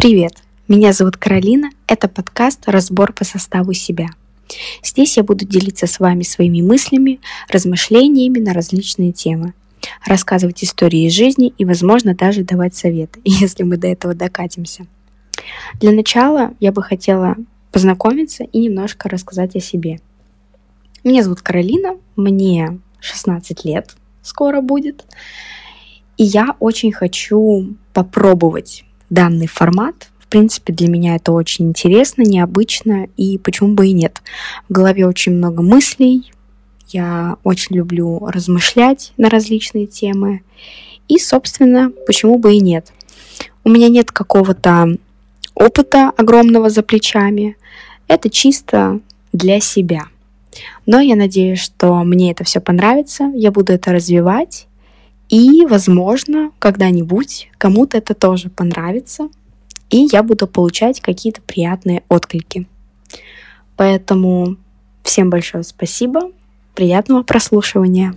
Привет! Меня зовут Каролина. Это подкаст «Разбор по составу себя». Здесь я буду делиться с вами своими мыслями, размышлениями на различные темы, рассказывать истории из жизни и, возможно, даже давать советы, если мы до этого докатимся. Для начала я бы хотела познакомиться и немножко рассказать о себе. Меня зовут Каролина, мне 16 лет скоро будет, и я очень хочу попробовать данный формат. В принципе, для меня это очень интересно, необычно, и почему бы и нет. В голове очень много мыслей, я очень люблю размышлять на различные темы, и, собственно, почему бы и нет. У меня нет какого-то опыта огромного за плечами, это чисто для себя. Но я надеюсь, что мне это все понравится, я буду это развивать, и, возможно, когда-нибудь кому-то это тоже понравится, и я буду получать какие-то приятные отклики. Поэтому всем большое спасибо, приятного прослушивания.